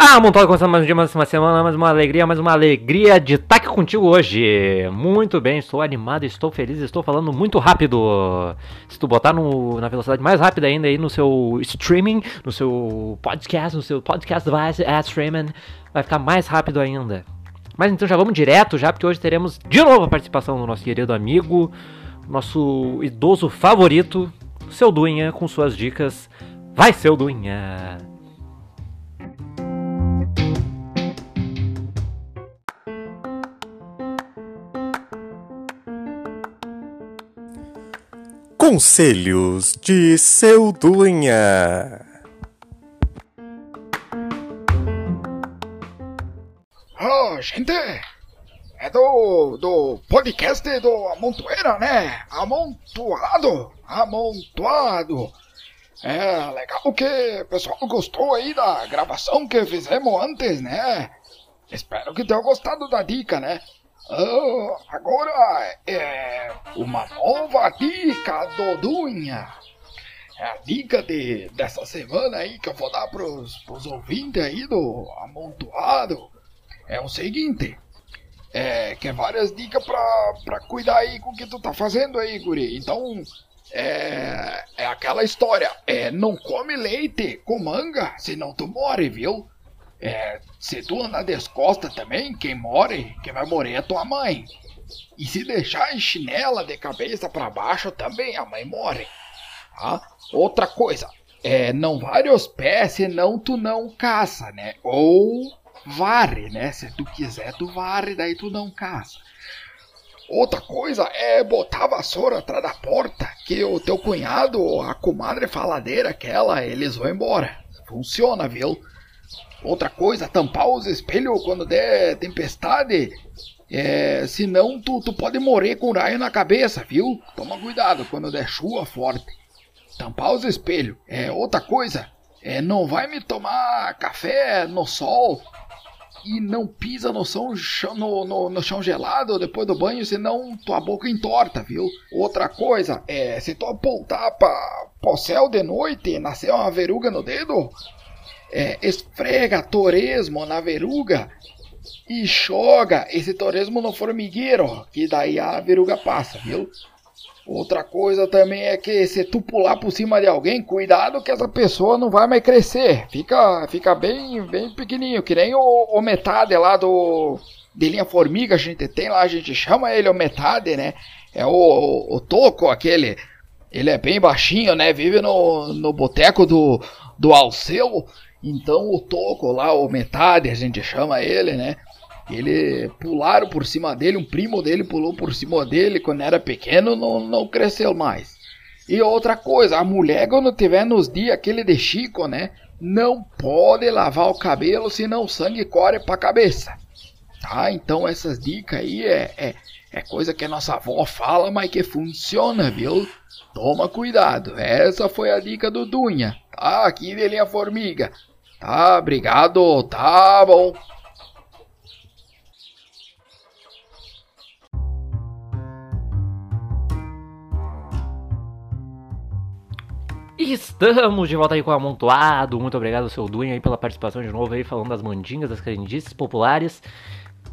Ah, Montoya, começando mais um dia, mais uma semana, mais uma alegria, mais uma alegria de estar aqui contigo hoje. Muito bem, estou animado, estou feliz, estou falando muito rápido. Se tu botar no, na velocidade mais rápida ainda aí no seu streaming, no seu podcast, no seu podcast device, é streaming, vai ficar mais rápido ainda. Mas então já vamos direto já, porque hoje teremos de novo a participação do nosso querido amigo, nosso idoso favorito, seu Dunha, com suas dicas. Vai, seu Dunha! Conselhos de seu Dunha. Oh, gente, é do, do podcast do Amontoeira, né? Amontoado, amontoado. É legal que o pessoal gostou aí da gravação que fizemos antes, né? Espero que tenham gostado da dica, né? Oh, agora é uma nova dica do Dunha. É a dica de, dessa semana aí que eu vou dar pros, pros ouvintes aí do amontoado. É o seguinte. É, que é várias dicas pra, pra cuidar aí com o que tu tá fazendo aí, guri. Então, é, é aquela história. É, não come leite com manga, senão tu morre, viu? É, se tu andar descosta também, quem morre, quem vai morrer é tua mãe. E se deixar em chinela de cabeça para baixo também, a mãe morre. Tá? Outra coisa, é, não vare os pés, senão tu não caça, né? Ou vare, né? Se tu quiser, tu vare, daí tu não caça. Outra coisa é botar a vassoura atrás da porta, que o teu cunhado, a comadre faladeira aquela, eles vão embora. Funciona, viu? Outra coisa, tampar os espelhos quando der tempestade. É, senão tu, tu pode morrer com raio na cabeça, viu? Toma cuidado quando der chuva forte. Tampar os espelhos. É, outra coisa, é, não vai me tomar café no sol e não pisa no, chão, no, no, no, chão gelado depois do banho, senão tua boca entorta, viu? Outra coisa, é, se tu apontar para o céu de noite e nascer uma verruga no dedo, é, esfrega toresmo na verruga e joga esse toresmo no formigueiro, que daí a verruga passa, viu? Outra coisa também é que se tu pular por cima de alguém, cuidado que essa pessoa não vai mais crescer. Fica, fica bem, bem pequenininho, que nem o, o metade lá do de linha formiga a gente tem lá, a gente chama ele o metade, né? É o, o, o toco aquele. Ele é bem baixinho, né? Vive no, no boteco do, do Alceu. Então o toco lá, o metade, a gente chama ele, né? Ele pularam por cima dele, um primo dele pulou por cima dele quando era pequeno, não, não cresceu mais. E outra coisa, a mulher quando tiver nos dias aquele de Chico, né? Não pode lavar o cabelo, senão o sangue corre pra cabeça. Tá? Então essas dicas aí é, é, é coisa que a nossa avó fala, mas que funciona, viu? Toma cuidado. Essa foi a dica do Dunha. Tá? Aqui de linha formiga. Tá, obrigado. Tá bom. Estamos de volta aí com o Amontoado. Muito obrigado, seu Dunha, aí, pela participação de novo aí, falando das mandingas, das crendices populares.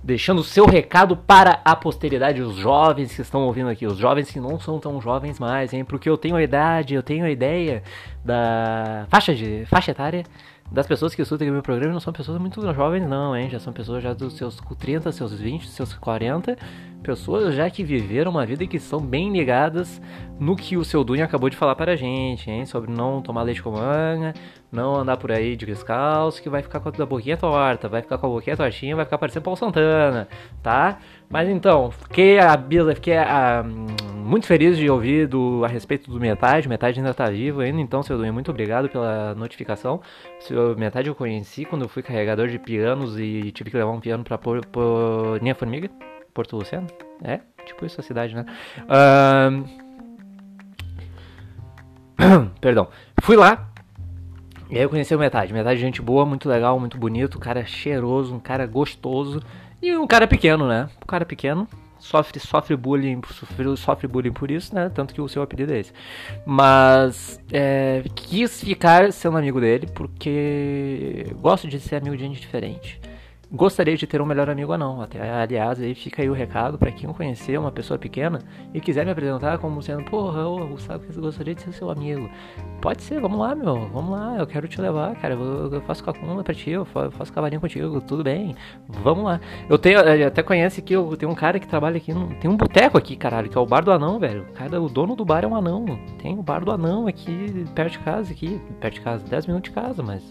Deixando o seu recado para a posteridade, os jovens que estão ouvindo aqui, os jovens que não são tão jovens mais, hein? Porque eu tenho a idade, eu tenho a ideia da faixa, de, faixa etária das pessoas que escutam aqui meu programa não são pessoas muito jovens, não, hein? Já são pessoas já dos seus 30, seus 20, seus 40. Pessoas já que viveram uma vida e que são bem ligadas no que o seu Dunha acabou de falar para a gente, hein? Sobre não tomar leite com manga, não andar por aí de descalço, que vai ficar com a boquinha torta, vai ficar com a boquinha tortinha, vai ficar parecendo Paulo Santana, tá? Mas então, fiquei, a, fiquei a, muito feliz de ouvir do, a respeito do Metade. Metade ainda tá vivo ainda, então, seu Dunha, muito obrigado pela notificação. Seu Metade eu conheci quando eu fui carregador de pianos e tive que levar um piano pra pôr, pôr Linha Formiga, Porto Luciano. É, tipo isso a cidade, né? Uh... Perdão. Fui lá, e aí eu conheci o Metade. Metade gente boa, muito legal, muito bonito, um cara cheiroso, um cara gostoso. E um cara pequeno, né? Um cara pequeno, sofre, sofre bullying, sofre, bullying por isso, né? Tanto que o seu apelido é esse. Mas é, quis ficar sendo amigo dele porque gosto de ser amigo de gente diferente gostaria de ter um melhor amigo ou não. Até, aliás, aí fica aí o recado para quem conhecer uma pessoa pequena e quiser me apresentar como sendo, porra, ô, Gustavo, que gostaria de ser seu amigo. Pode ser, vamos lá, meu, vamos lá, eu quero te levar, cara, eu, eu faço cacunda pra ti, eu faço cavalinho contigo, tudo bem, vamos lá. Eu tenho, até conhece que eu tenho um cara que trabalha aqui, tem um boteco aqui, caralho, que é o Bar do Anão, velho. Cara, o dono do bar é um anão. Tem o Bar do Anão aqui, perto de casa, aqui, perto de casa, 10 minutos de casa, mas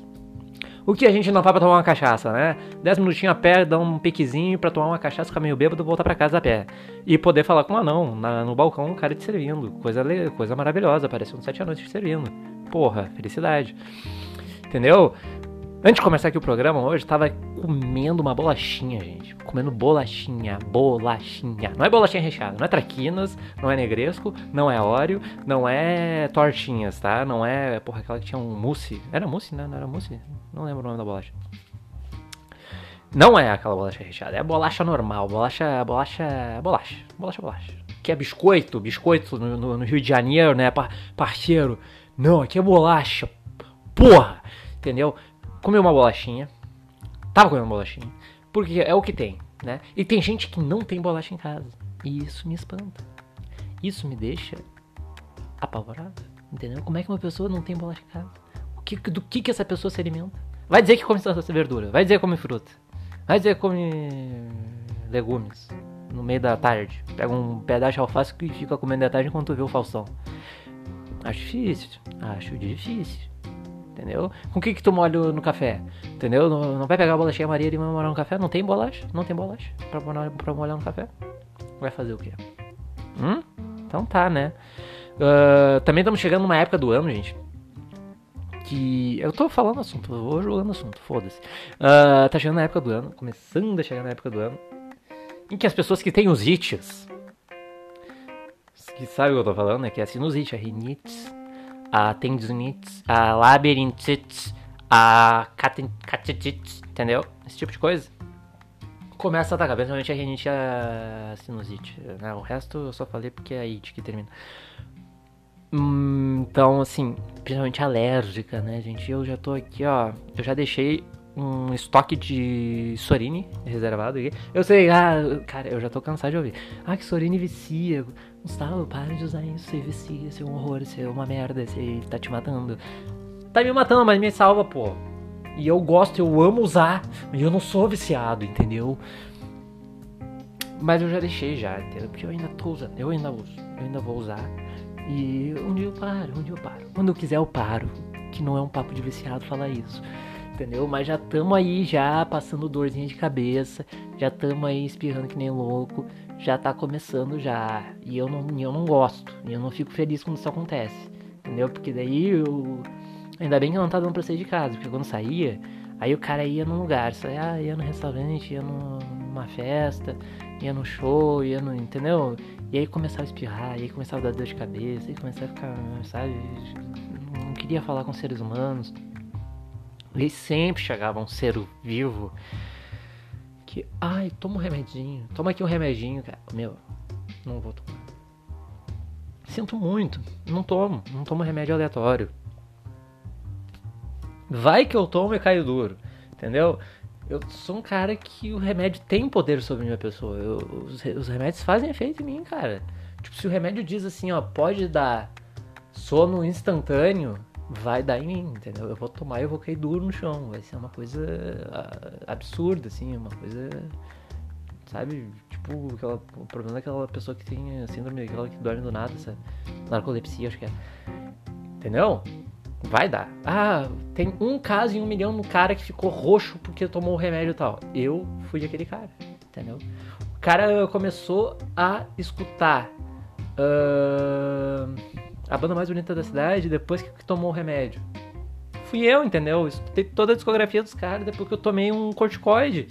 o que a gente não vai pra tomar uma cachaça, né? 10 minutinhos a pé, dar um piquezinho pra tomar uma cachaça, ficar meio bêbado voltar pra casa a pé. E poder falar com um anão na, no balcão, um cara te servindo. Coisa, coisa maravilhosa, parece um sete anos te servindo. Porra, felicidade. Entendeu? Antes de começar aqui o programa hoje, tava comendo uma bolachinha, gente. Comendo bolachinha, bolachinha. Não é bolachinha recheada, não é traquinas, não é negresco, não é óleo, não é tortinhas, tá? Não é, porra, aquela que tinha um mousse. Era mousse, né? Não era mousse? Não lembro o nome da bolacha. Não é aquela bolacha recheada, é bolacha normal, bolacha, bolacha, bolacha, bolacha, bolacha. Que é biscoito, biscoito no, no, no Rio de Janeiro, né, parceiro? Não, aqui é bolacha, porra, entendeu? Comi uma bolachinha. Tava comendo uma bolachinha. Porque é o que tem, né? E tem gente que não tem bolacha em casa. E isso me espanta. Isso me deixa apavorado. Entendeu? Como é que uma pessoa não tem bolacha em casa? O que, do que, que essa pessoa se alimenta? Vai dizer que come verdura. Vai dizer que come fruta. Vai dizer que come legumes. No meio da tarde. Pega um pedaço de alface e fica comendo da tarde enquanto vê o Faustão. Acho difícil. Acho difícil entendeu? Com o que que tu molha no café, entendeu? Não, não vai pegar a bolachinha Maria e molhar no café? Não tem bolacha? Não tem bolacha pra molhar, pra molhar no café? Vai fazer o quê? Hum? Então tá, né? Uh, também estamos chegando numa época do ano, gente, que. Eu tô falando assunto, eu vou jogando assunto, foda-se. Uh, tá chegando na época do ano, começando a chegar na época do ano, em que as pessoas que têm os ites, que sabem o que eu tô falando, né? Que é a sinusite, a rinite, a tendinites, a labirintite, a catetites, entendeu? Esse tipo de coisa. Começa a atacar, principalmente a rinite a sinusite. Né? O resto eu só falei porque é a it que termina. Hum, então, assim, principalmente alérgica, né, gente? Eu já tô aqui, ó. Eu já deixei um estoque de Sorine reservado aqui. Eu sei, ah, cara, eu já tô cansado de ouvir. Ah, que Sorine vicia. Gustavo, para de usar isso, você vicia, isso é um horror, isso é uma merda, isso tá te matando. Tá me matando, mas me salva, pô. E eu gosto, eu amo usar, mas eu não sou viciado, entendeu? Mas eu já deixei já, entendeu? Porque eu ainda tô usando, eu ainda uso, eu ainda vou usar. E um dia eu paro, um dia eu paro. Quando eu quiser eu paro. Que não é um papo de viciado falar isso. Entendeu? Mas já tamo aí já passando dorzinha de cabeça. Já tamo aí espirrando que nem louco já tá começando já. E eu não, eu não gosto. E eu não fico feliz quando isso acontece. Entendeu? Porque daí eu. Ainda bem que eu não tá dando pra sair de casa. Porque quando saía, aí o cara ia num lugar. Saia, ah, ia no restaurante, ia numa festa, ia no show, ia no. Entendeu? E aí começava a espirrar, e aí começava a dar dor de cabeça, e começava a ficar, sabe? Não queria falar com seres humanos. E sempre chegava um ser vivo que, ai, toma um remedinho, toma aqui um remedinho, cara. Meu, não vou tomar. Sinto muito, não tomo, não tomo remédio aleatório. Vai que eu tomo e caio duro, entendeu? Eu sou um cara que o remédio tem poder sobre minha pessoa. Eu, os, os remédios fazem efeito em mim, cara. Tipo, se o remédio diz assim, ó, pode dar sono instantâneo, vai dar em mim, entendeu? Eu vou tomar e eu vou cair duro no chão. Vai ser uma coisa ah, absurda, assim, uma coisa. Sabe? Tipo, aquela, o problema daquela pessoa que tem síndrome, aquela que dorme do nada, essa narcolepsia, acho que é. Entendeu? Vai dar. Ah, tem um caso em um milhão no cara que ficou roxo porque tomou o remédio e tal. Eu fui aquele cara, entendeu? O cara começou a escutar. Uh a banda mais bonita da cidade depois que tomou o remédio. Fui eu, entendeu? Eu escutei toda a discografia dos caras depois que eu tomei um corticoide.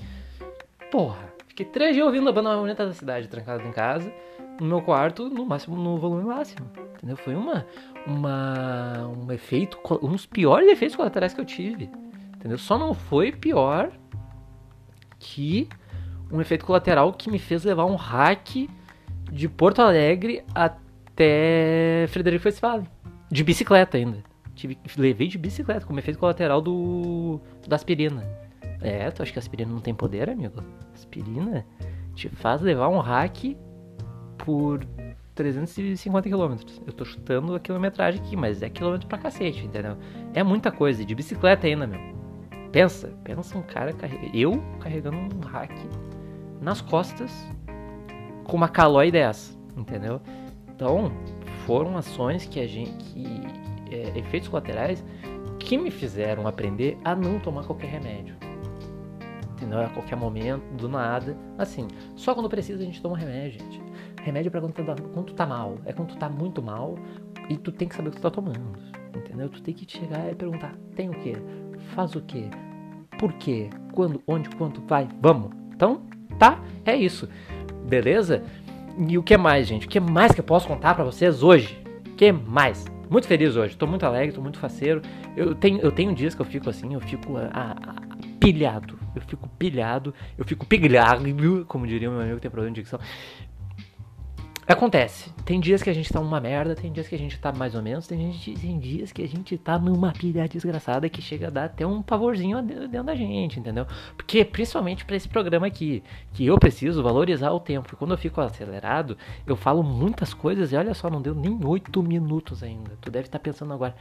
Porra, fiquei três dias ouvindo a banda mais bonita da cidade, trancado em casa, no meu quarto, no máximo, no volume máximo. Entendeu? Foi uma, uma, um efeito, um dos piores efeitos colaterais que eu tive. Entendeu? Só não foi pior que um efeito colateral que me fez levar um hack de Porto Alegre até Frederico Westphalen. De bicicleta ainda. Tive, levei de bicicleta, como efeito colateral do da aspirina. É, tu acha que a aspirina não tem poder, amigo? Aspirina te faz levar um hack por 350 km. Eu tô chutando a quilometragem aqui, mas é quilômetro pra cacete, entendeu? É muita coisa, de bicicleta ainda, meu. Pensa, pensa um cara, eu carregando um hack nas costas com uma calói dessa, entendeu? Então, foram ações que a gente, que, é, efeitos colaterais que me fizeram aprender a não tomar qualquer remédio. Entendeu? A qualquer momento, do nada. Assim, só quando precisa a gente toma remédio, gente. Remédio é pra quando, tá, quando tu tá mal. É quando tu tá muito mal e tu tem que saber o que tu tá tomando. Entendeu? Tu tem que chegar e perguntar: tem o quê? Faz o quê? Por quê? Quando? Onde? Quanto? Vai? Vamos? Então, tá? É isso. Beleza? E o que mais, gente? O que mais que eu posso contar para vocês hoje? O que mais? Muito feliz hoje, tô muito alegre, tô muito faceiro. Eu tenho, eu tenho dias que eu fico assim, eu fico ah, ah, pilhado. Eu fico pilhado, eu fico pilhado, como diria meu amigo que tem problema de dicção. Acontece. Tem dias que a gente tá uma merda, tem dias que a gente tá mais ou menos, tem, gente, tem dias que a gente tá numa pilha desgraçada que chega a dar até um pavorzinho dentro da gente, entendeu? Porque, principalmente para esse programa aqui, que eu preciso valorizar o tempo. Quando eu fico acelerado, eu falo muitas coisas e olha só, não deu nem oito minutos ainda. Tu deve estar tá pensando agora,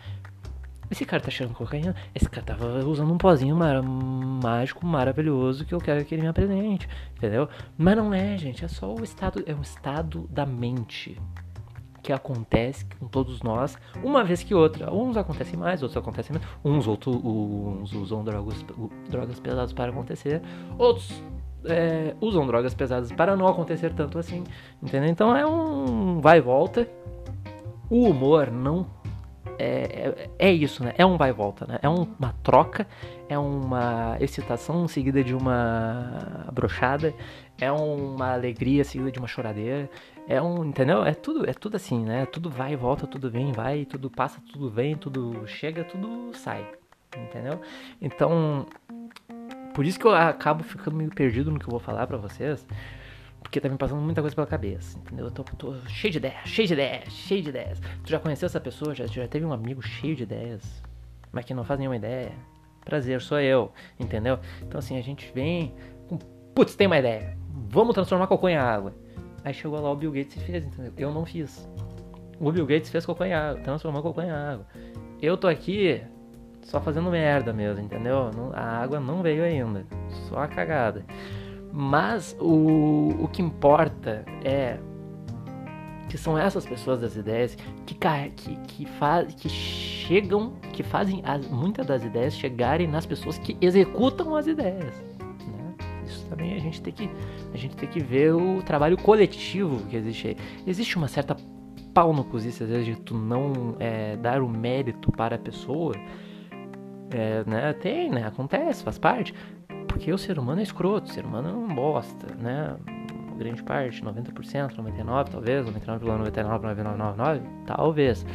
esse cara tá cheirando cocaína. Esse cara tava usando um pozinho mar mágico maravilhoso que eu quero que ele me apresente. Entendeu? Mas não é, gente. É só o estado. É um estado da mente que acontece com todos nós, uma vez que outra. Uns acontecem mais, outros acontecem menos. Uns, uns usam drogas, drogas pesadas para acontecer. Outros é, usam drogas pesadas para não acontecer tanto assim. Entendeu? Então é um vai e volta. O humor não é, é, é, isso, né? É um vai e volta, né? É uma troca, é uma excitação seguida de uma brochada, é uma alegria seguida de uma choradeira, é um, entendeu? É tudo, é tudo assim, né? Tudo vai e volta, tudo vem, vai, tudo passa, tudo vem, tudo chega, tudo sai, entendeu? Então, por isso que eu acabo ficando meio perdido no que eu vou falar para vocês, porque tá me passando muita coisa pela cabeça, entendeu? Eu tô, tô, cheio de ideias, cheio de ideias, cheio de ideias. Tu já conheceu essa pessoa? Já, já teve um amigo cheio de ideias, mas que não faz nenhuma ideia? Prazer, sou eu, entendeu? Então assim, a gente vem com, putz, tem uma ideia, vamos transformar cocô em água. Aí chegou lá o Bill Gates e fez, entendeu? Eu não fiz. O Bill Gates fez cocô em água, transformou cocô em água. Eu tô aqui só fazendo merda mesmo, entendeu? a água não veio ainda, só a cagada. Mas o, o que importa é que são essas pessoas das ideias que, que, que, faz, que chegam, que fazem as, muitas das ideias chegarem nas pessoas que executam as ideias. Né? Isso também a gente tem que a gente tem que ver o trabalho coletivo que existe aí. Existe uma certa pau no cozice, às vezes, de tu não é, dar o mérito para a pessoa. É, né? Tem, né? Acontece, faz parte. Porque o ser humano é escroto, o ser humano é um bosta, né? Grande parte, 90%, 99% talvez, 99,9999, talvez.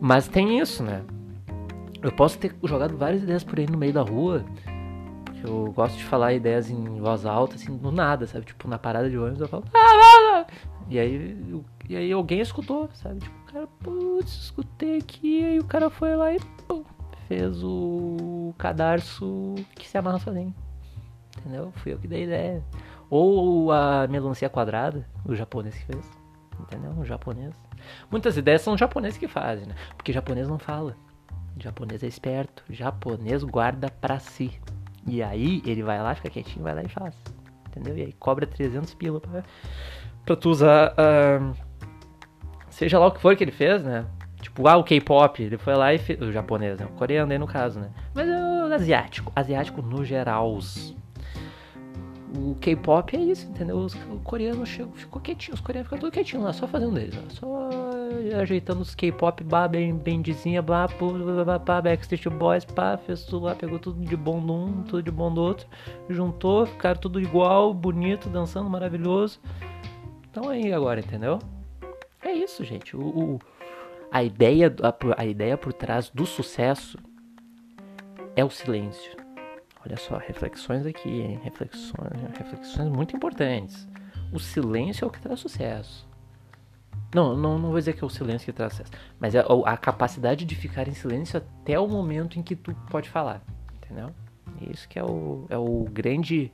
Mas tem isso, né? Eu posso ter jogado várias ideias por aí no meio da rua, porque eu gosto de falar ideias em voz alta, assim, do nada, sabe? Tipo, na parada de ônibus eu falo. Ah, ah, ah. E aí, e aí alguém escutou, sabe? Tipo, o cara, putz, escutei aqui, aí o cara foi lá e pum, fez o cadarço que se amarra sozinho. Entendeu? Fui eu que dei ideia. Ou a melancia quadrada, o japonês que fez. Entendeu? O japonês. Muitas ideias são japoneses que fazem, né? Porque japonês não fala. O japonês é esperto. O japonês guarda pra si. E aí ele vai lá, fica quietinho, vai lá e faz. Entendeu? E aí cobra 300 pila pra, pra tu usar. Uh, seja lá o que for que ele fez, né? Tipo, ah, o K-pop, ele foi lá e fez. O japonês, né? O coreano aí no caso, né? Mas é o asiático. Asiático no geral. O K-pop é isso, entendeu? Os, o coreano chegou, ficou quietinho, os coreanos ficam tudo quietinho lá, só fazendo deles, só ajeitando os K-pop, bah, bem, bendizinha, bah, pá, Backstreet Boys, pá, fez tudo lá, pegou tudo de bom de um, tudo de bom do outro, juntou, ficaram tudo igual, bonito, dançando, maravilhoso. Então aí agora, entendeu? É isso, gente. o, o a ideia, a, a ideia por trás do sucesso é o silêncio. Olha só, reflexões aqui, hein? Reflexões, reflexões muito importantes. O silêncio é o que traz sucesso. Não, não, não vou dizer que é o silêncio que traz sucesso, mas é a capacidade de ficar em silêncio até o momento em que tu pode falar, entendeu? Isso que é o, é o grande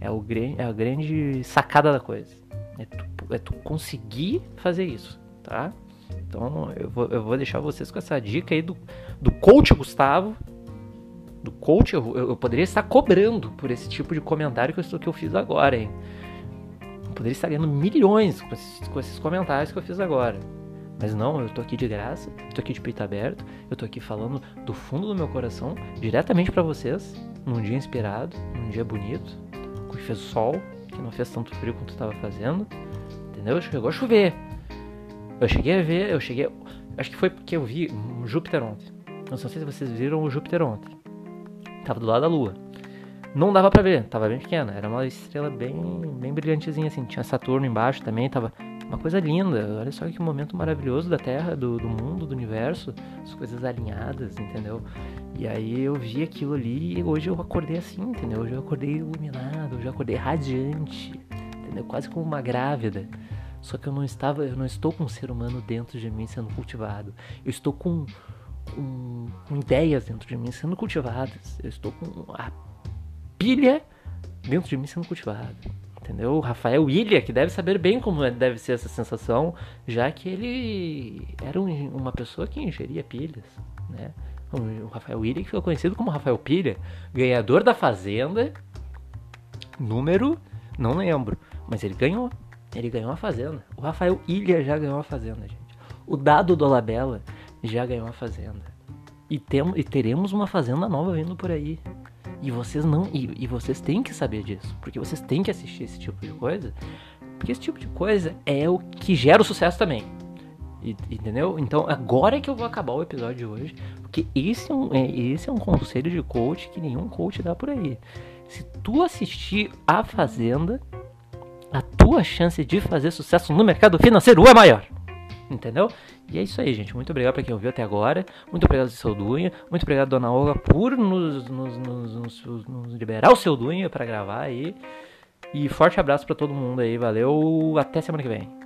é o é a grande sacada da coisa. É tu, é tu conseguir fazer isso, tá? Então eu vou, eu vou deixar vocês com essa dica aí do, do coach Gustavo. Do coach, eu, eu poderia estar cobrando por esse tipo de comentário que eu, que eu fiz agora, hein? Eu poderia estar ganhando milhões com esses, com esses comentários que eu fiz agora. Mas não, eu tô aqui de graça, eu tô aqui de peito aberto, eu tô aqui falando do fundo do meu coração, diretamente para vocês, num dia inspirado, num dia bonito, que fez sol, que não fez tanto frio quanto estava fazendo, entendeu? Chegou a chover. Eu cheguei a ver, eu cheguei. Acho que foi porque eu vi Júpiter ontem. Eu não sei se vocês viram o Júpiter ontem. Tava do lado da Lua. Não dava pra ver, tava bem pequena. Era uma estrela bem, bem brilhantezinha, assim. Tinha Saturno embaixo também, tava uma coisa linda. Olha só que momento maravilhoso da Terra, do, do mundo, do universo. As coisas alinhadas, entendeu? E aí eu vi aquilo ali e hoje eu acordei assim, entendeu? Hoje eu acordei iluminado, hoje eu acordei radiante, entendeu? Quase como uma grávida. Só que eu não estava, eu não estou com um ser humano dentro de mim sendo cultivado. Eu estou com, com, com ideias dentro de mim sendo cultivadas. Eu estou com a pilha dentro de mim sendo cultivada. Entendeu? O Rafael Ilha, que deve saber bem como é, deve ser essa sensação, já que ele era um, uma pessoa que ingeria pilhas, né? O Rafael Ilha, que ficou conhecido como Rafael Pilha, ganhador da Fazenda, número, não lembro, mas ele ganhou. Ele ganhou a Fazenda. O Rafael Ilha já ganhou a Fazenda, gente. O Dado Dolabella já ganhou a Fazenda. E, tem, e teremos uma Fazenda nova vindo por aí. E vocês não. E, e vocês têm que saber disso. Porque vocês têm que assistir esse tipo de coisa. Porque esse tipo de coisa é o que gera o sucesso também. entendeu? Então agora é que eu vou acabar o episódio de hoje. Porque esse é um, é, esse é um conselho de coach que nenhum coach dá por aí. Se tu assistir A Fazenda, a tua chance de fazer sucesso no mercado financeiro é maior. Entendeu? E é isso aí, gente. Muito obrigado para quem ouviu até agora. Muito obrigado, seu Dunha. Muito obrigado, dona Olga, por nos, nos, nos, nos liberar o seu Dunha para gravar aí. E forte abraço para todo mundo aí. Valeu. Até semana que vem.